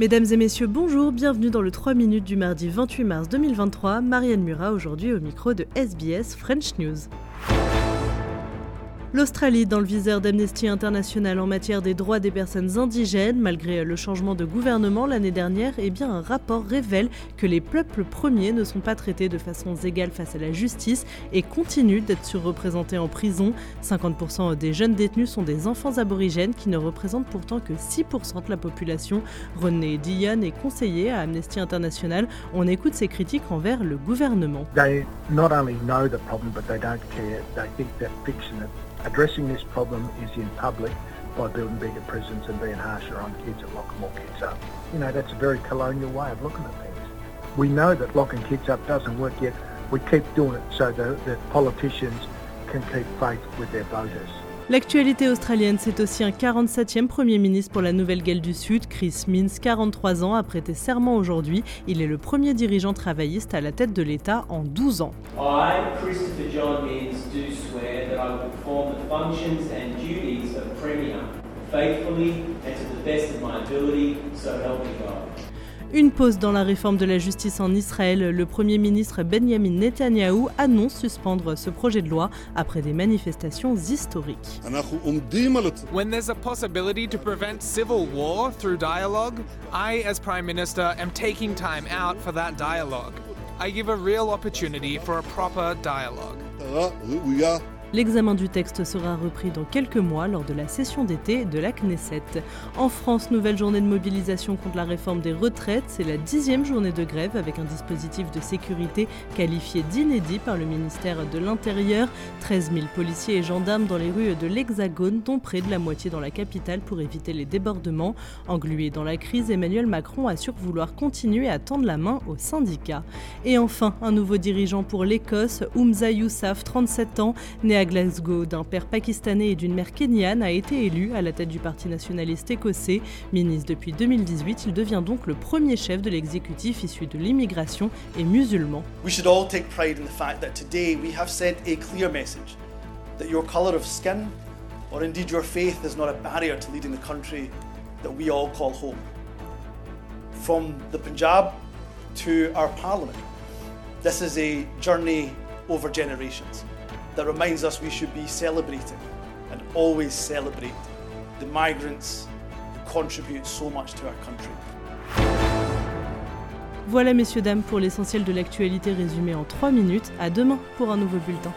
Mesdames et messieurs, bonjour, bienvenue dans le 3 minutes du mardi 28 mars 2023. Marianne Murat aujourd'hui au micro de SBS French News. L'Australie dans le viseur d'Amnesty International en matière des droits des personnes indigènes. Malgré le changement de gouvernement l'année dernière, eh bien, un rapport révèle que les peuples premiers ne sont pas traités de façon égale face à la justice et continuent d'être surreprésentés en prison. 50% des jeunes détenus sont des enfants aborigènes qui ne représentent pourtant que 6% de la population. René Dillon est conseiller à Amnesty International. On écoute ses critiques envers le gouvernement. Addressing this problem is in public by building bigger prisons and being harsher on kids and locking more kids up. You know, that's a very colonial way of looking at things. We know that locking kids up doesn't work yet. We keep doing it so that, that politicians can keep faith with their voters. L'actualité australienne, c'est aussi un 47e Premier ministre pour la Nouvelle-Galles du Sud. Chris Minns, 43 ans, a prêté serment aujourd'hui. Il est le premier dirigeant travailliste à la tête de l'État en 12 ans. I, Christopher John Means, do swear that I will perform the functions and duties of Premier faithfully and to the best of my ability, so help me God. Une pause dans la réforme de la justice en Israël. Le Premier ministre Benjamin Netanyahou annonce suspendre ce projet de loi après des manifestations historiques. When there's a possibility to prevent civil war through dialogue, I, as Prime Minister, am taking time out for that dialogue. I give a real opportunity for a proper dialogue. L'examen du texte sera repris dans quelques mois lors de la session d'été de la Knesset. En France, nouvelle journée de mobilisation contre la réforme des retraites. C'est la dixième journée de grève avec un dispositif de sécurité qualifié d'inédit par le ministère de l'Intérieur. 13 000 policiers et gendarmes dans les rues de l'Hexagone, dont près de la moitié dans la capitale pour éviter les débordements. Englué dans la crise, Emmanuel Macron assure vouloir continuer à tendre la main aux syndicats. Et enfin, un nouveau dirigeant pour l'Écosse, Oumza Yousaf, 37 ans, né à Glasgow d'un père pakistanais et d'une mère kenyane a été élu à la tête du Parti nationaliste écossais. Ministre depuis 2018, il devient donc le premier chef de l'exécutif issu de l'immigration et musulman. We should all take pride in the fact that today we have sent a clear message that your colour of skin or indeed your faith is not a barrier to leading the country that we all call home. From the Punjab to our parliament, this is a journey over generations. That reminds us we should be celebrating and always celebrate the migrants who contribute so much to our country. Voilà messieurs dames pour l'essentiel de l'actualité résumée en 3 minutes. À demain pour un nouveau bulletin.